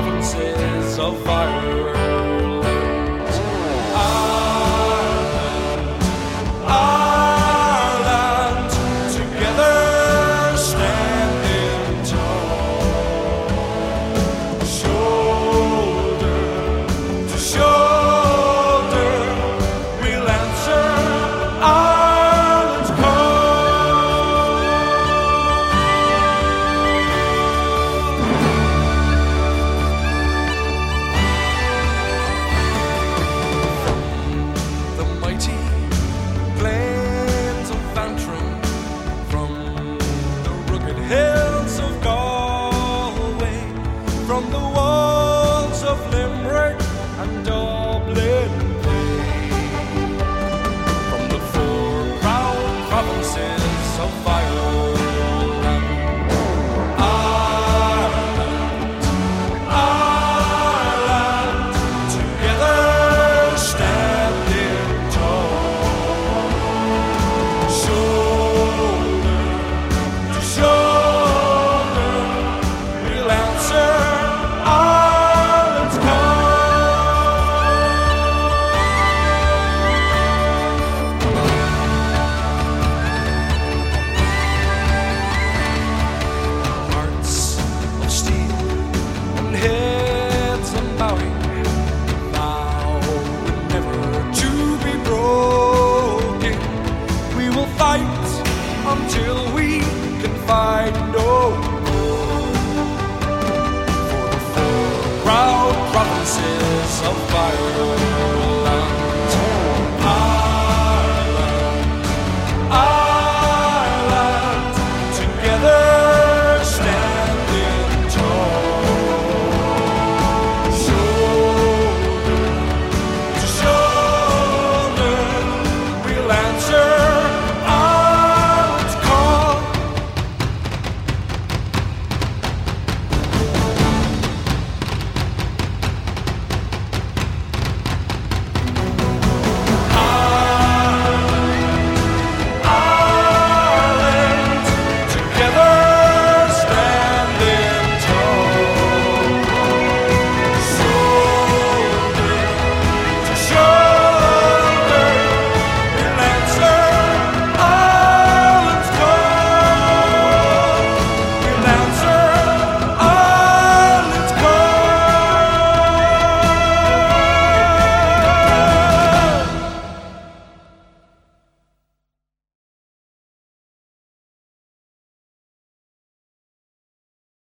provinces of fire. of fire.